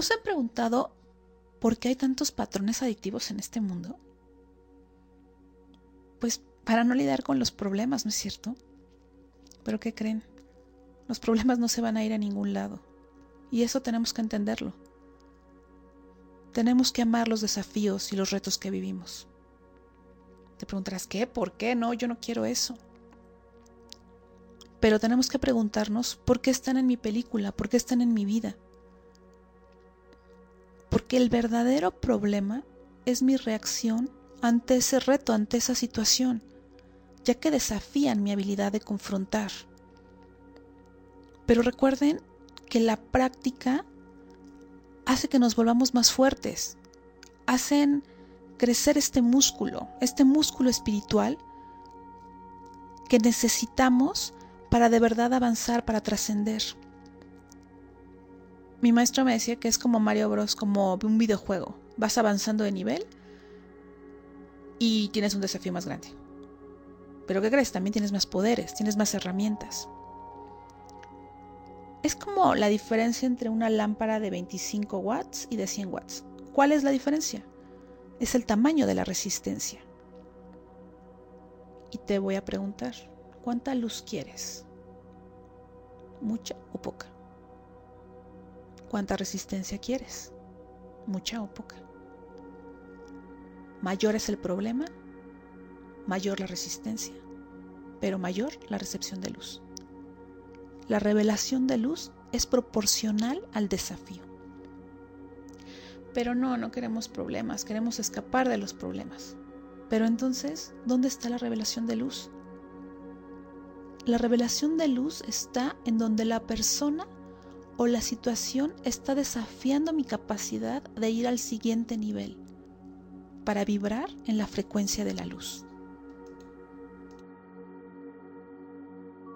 ¿No se han preguntado por qué hay tantos patrones adictivos en este mundo? Pues para no lidiar con los problemas, ¿no es cierto? Pero ¿qué creen? Los problemas no se van a ir a ningún lado. Y eso tenemos que entenderlo. Tenemos que amar los desafíos y los retos que vivimos. Te preguntarás, ¿qué? ¿Por qué? No, yo no quiero eso. Pero tenemos que preguntarnos, ¿por qué están en mi película? ¿Por qué están en mi vida? Porque el verdadero problema es mi reacción ante ese reto, ante esa situación, ya que desafían mi habilidad de confrontar. Pero recuerden que la práctica hace que nos volvamos más fuertes, hacen crecer este músculo, este músculo espiritual que necesitamos para de verdad avanzar, para trascender. Mi maestro me decía que es como Mario Bros, como un videojuego. Vas avanzando de nivel y tienes un desafío más grande. Pero ¿qué crees? También tienes más poderes, tienes más herramientas. Es como la diferencia entre una lámpara de 25 watts y de 100 watts. ¿Cuál es la diferencia? Es el tamaño de la resistencia. Y te voy a preguntar, ¿cuánta luz quieres? ¿Mucha o poca? ¿Cuánta resistencia quieres? ¿Mucha o poca? Mayor es el problema, mayor la resistencia, pero mayor la recepción de luz. La revelación de luz es proporcional al desafío. Pero no, no queremos problemas, queremos escapar de los problemas. Pero entonces, ¿dónde está la revelación de luz? La revelación de luz está en donde la persona o la situación está desafiando mi capacidad de ir al siguiente nivel para vibrar en la frecuencia de la luz.